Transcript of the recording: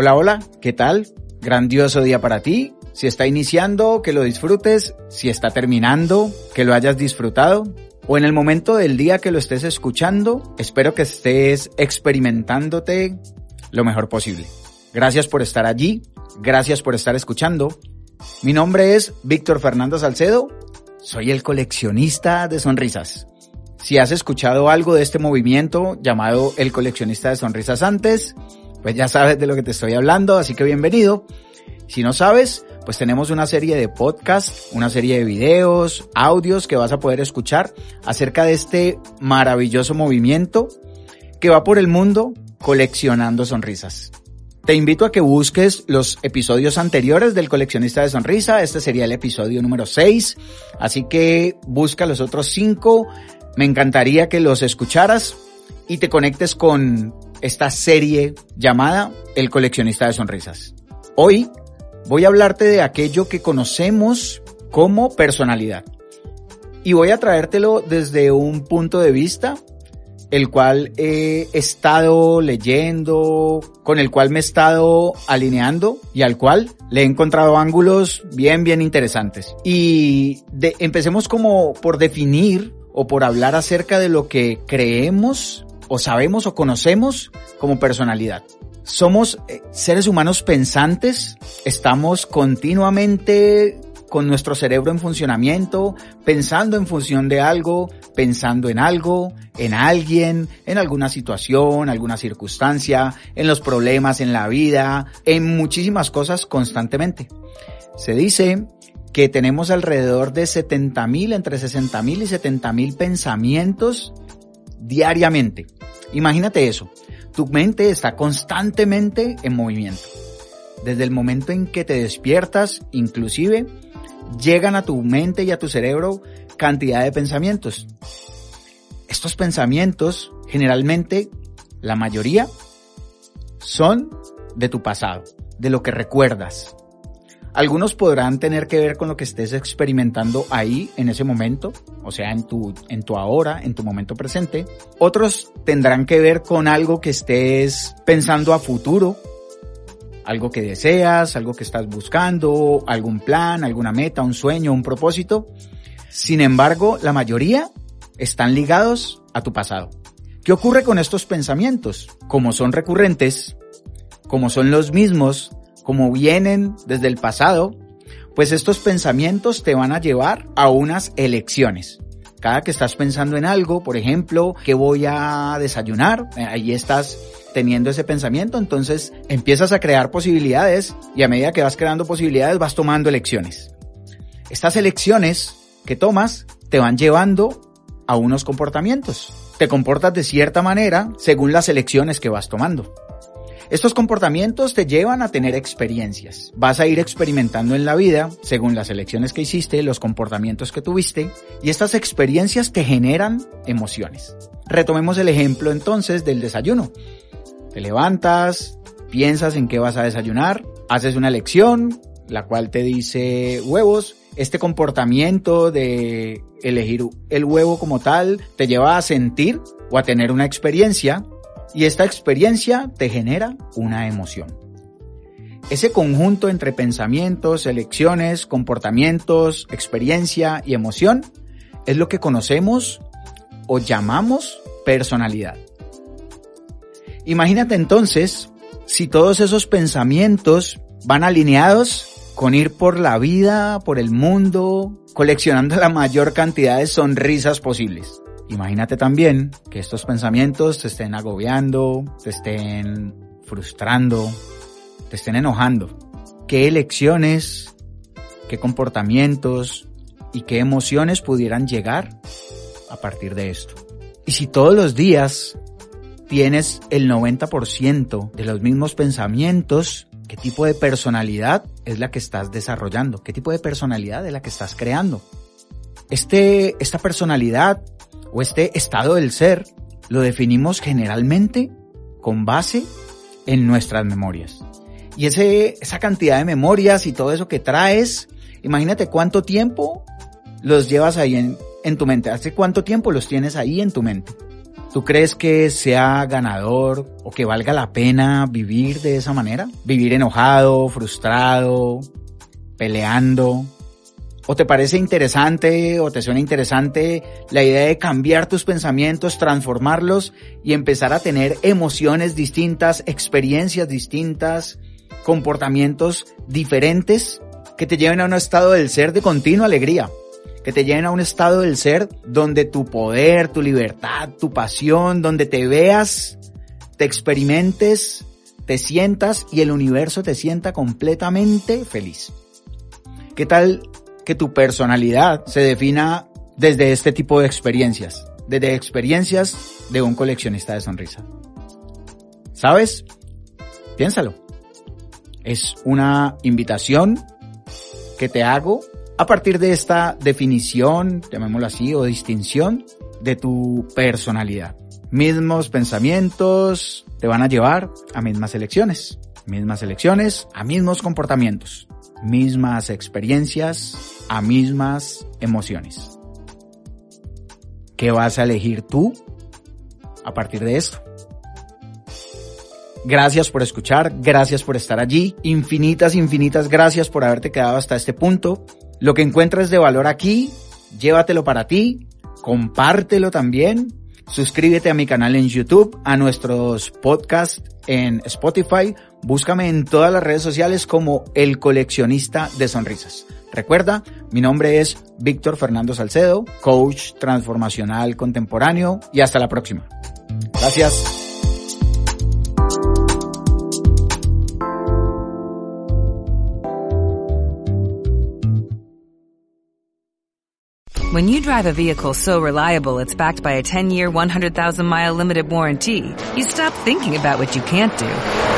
Hola, hola, ¿qué tal? Grandioso día para ti. Si está iniciando, que lo disfrutes. Si está terminando, que lo hayas disfrutado. O en el momento del día que lo estés escuchando, espero que estés experimentándote lo mejor posible. Gracias por estar allí. Gracias por estar escuchando. Mi nombre es Víctor Fernando Salcedo. Soy el coleccionista de sonrisas. Si has escuchado algo de este movimiento llamado el coleccionista de sonrisas antes, pues ya sabes de lo que te estoy hablando, así que bienvenido. Si no sabes, pues tenemos una serie de podcasts, una serie de videos, audios que vas a poder escuchar acerca de este maravilloso movimiento que va por el mundo coleccionando sonrisas. Te invito a que busques los episodios anteriores del coleccionista de sonrisa. Este sería el episodio número 6. Así que busca los otros 5. Me encantaría que los escucharas y te conectes con esta serie llamada El coleccionista de sonrisas. Hoy voy a hablarte de aquello que conocemos como personalidad. Y voy a traértelo desde un punto de vista el cual he estado leyendo, con el cual me he estado alineando y al cual le he encontrado ángulos bien, bien interesantes. Y de, empecemos como por definir o por hablar acerca de lo que creemos o sabemos o conocemos como personalidad. Somos eh, seres humanos pensantes, estamos continuamente con nuestro cerebro en funcionamiento, pensando en función de algo, pensando en algo, en alguien, en alguna situación, alguna circunstancia, en los problemas en la vida, en muchísimas cosas constantemente. Se dice que tenemos alrededor de 70 mil, entre 60 mil y 70 mil pensamientos diariamente. Imagínate eso. Tu mente está constantemente en movimiento. Desde el momento en que te despiertas, inclusive, llegan a tu mente y a tu cerebro cantidad de pensamientos. Estos pensamientos, generalmente, la mayoría, son de tu pasado, de lo que recuerdas, algunos podrán tener que ver con lo que estés experimentando ahí en ese momento, o sea, en tu, en tu ahora, en tu momento presente. Otros tendrán que ver con algo que estés pensando a futuro, algo que deseas, algo que estás buscando, algún plan, alguna meta, un sueño, un propósito. Sin embargo, la mayoría están ligados a tu pasado. ¿Qué ocurre con estos pensamientos? Como son recurrentes, como son los mismos como vienen desde el pasado, pues estos pensamientos te van a llevar a unas elecciones. Cada que estás pensando en algo, por ejemplo, que voy a desayunar, eh, ahí estás teniendo ese pensamiento, entonces empiezas a crear posibilidades y a medida que vas creando posibilidades vas tomando elecciones. Estas elecciones que tomas te van llevando a unos comportamientos. Te comportas de cierta manera según las elecciones que vas tomando. Estos comportamientos te llevan a tener experiencias. Vas a ir experimentando en la vida, según las elecciones que hiciste, los comportamientos que tuviste, y estas experiencias te generan emociones. Retomemos el ejemplo entonces del desayuno. Te levantas, piensas en qué vas a desayunar, haces una elección, la cual te dice huevos. Este comportamiento de elegir el huevo como tal te lleva a sentir o a tener una experiencia y esta experiencia te genera una emoción. Ese conjunto entre pensamientos, elecciones, comportamientos, experiencia y emoción es lo que conocemos o llamamos personalidad. Imagínate entonces si todos esos pensamientos van alineados con ir por la vida, por el mundo, coleccionando la mayor cantidad de sonrisas posibles. Imagínate también que estos pensamientos te estén agobiando, te estén frustrando, te estén enojando. ¿Qué elecciones qué comportamientos y qué emociones pudieran llegar a partir de esto. Y si todos los días tienes el 90% de los mismos pensamientos, ¿qué tipo de personalidad es la que estás desarrollando? ¿Qué tipo de personalidad es la que estás creando? Este, esta personalidad o este estado del ser lo definimos generalmente con base en nuestras memorias. Y ese, esa cantidad de memorias y todo eso que traes, imagínate cuánto tiempo los llevas ahí en, en tu mente. ¿Hace cuánto tiempo los tienes ahí en tu mente? ¿Tú crees que sea ganador o que valga la pena vivir de esa manera? Vivir enojado, frustrado, peleando. ¿O te parece interesante o te suena interesante la idea de cambiar tus pensamientos, transformarlos y empezar a tener emociones distintas, experiencias distintas, comportamientos diferentes que te lleven a un estado del ser de continua alegría? que te lleven a un estado del ser donde tu poder, tu libertad, tu pasión, donde te veas, te experimentes, te sientas y el universo te sienta completamente feliz. ¿Qué tal que tu personalidad se defina desde este tipo de experiencias? Desde experiencias de un coleccionista de sonrisa. ¿Sabes? Piénsalo. Es una invitación que te hago a partir de esta definición, llamémoslo así, o distinción de tu personalidad. Mismos pensamientos te van a llevar a mismas elecciones, mismas elecciones a mismos comportamientos, mismas experiencias a mismas emociones. ¿Qué vas a elegir tú a partir de esto? Gracias por escuchar, gracias por estar allí, infinitas, infinitas gracias por haberte quedado hasta este punto. Lo que encuentres de valor aquí, llévatelo para ti, compártelo también, suscríbete a mi canal en YouTube, a nuestros podcasts en Spotify, búscame en todas las redes sociales como El Coleccionista de Sonrisas. Recuerda, mi nombre es Víctor Fernando Salcedo, coach transformacional contemporáneo y hasta la próxima. Gracias. When you drive a vehicle so reliable it's backed by a 10-year, 100,000-mile limited warranty, you stop thinking about what you can't do